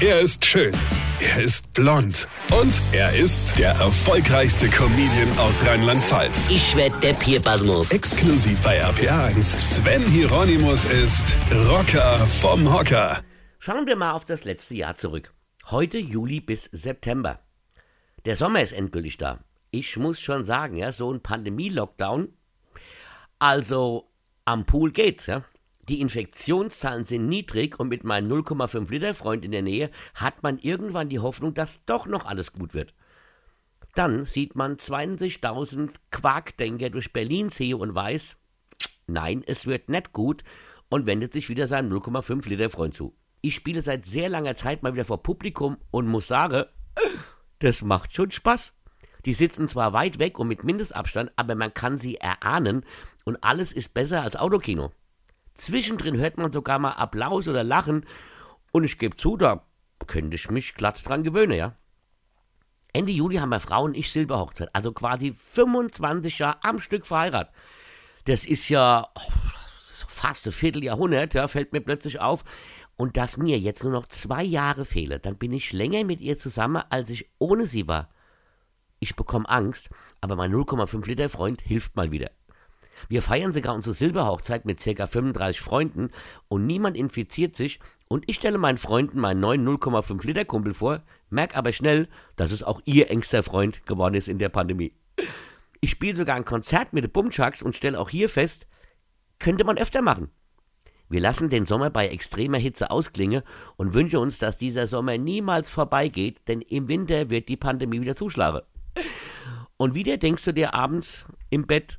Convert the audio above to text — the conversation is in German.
Er ist schön. Er ist blond. Und er ist der erfolgreichste Comedian aus Rheinland-Pfalz. Ich werd der Pierpasmus. Exklusiv bei RPA1. Sven Hieronymus ist Rocker vom Hocker. Schauen wir mal auf das letzte Jahr zurück. Heute Juli bis September. Der Sommer ist endgültig da. Ich muss schon sagen, ja, so ein Pandemie-Lockdown. Also, am Pool geht's, ja. Die Infektionszahlen sind niedrig und mit meinem 0,5 Liter Freund in der Nähe hat man irgendwann die Hoffnung, dass doch noch alles gut wird. Dann sieht man 20.000 Quarkdenker durch Berlin ziehen und weiß, nein, es wird nicht gut und wendet sich wieder seinem 0,5 Liter Freund zu. Ich spiele seit sehr langer Zeit mal wieder vor Publikum und muss sagen, das macht schon Spaß. Die sitzen zwar weit weg und mit Mindestabstand, aber man kann sie erahnen und alles ist besser als Autokino. Zwischendrin hört man sogar mal Applaus oder Lachen und ich gebe zu, da könnte ich mich glatt dran gewöhnen, ja. Ende Juli haben wir Frau und ich Silberhochzeit, also quasi 25 Jahre am Stück verheiratet. Das ist ja oh, fast ein Vierteljahrhundert, ja, fällt mir plötzlich auf. Und dass mir jetzt nur noch zwei Jahre fehlen, dann bin ich länger mit ihr zusammen, als ich ohne sie war. Ich bekomme Angst, aber mein 0,5 Liter Freund hilft mal wieder. Wir feiern sogar unsere Silberhochzeit mit ca. 35 Freunden und niemand infiziert sich und ich stelle meinen Freunden meinen neuen 0,5 Liter Kumpel vor, merke aber schnell, dass es auch ihr engster Freund geworden ist in der Pandemie. Ich spiele sogar ein Konzert mit den Bumchucks und stelle auch hier fest, könnte man öfter machen. Wir lassen den Sommer bei extremer Hitze ausklingen und wünschen uns, dass dieser Sommer niemals vorbeigeht, denn im Winter wird die Pandemie wieder zuschlagen. Und wieder denkst du dir abends im Bett,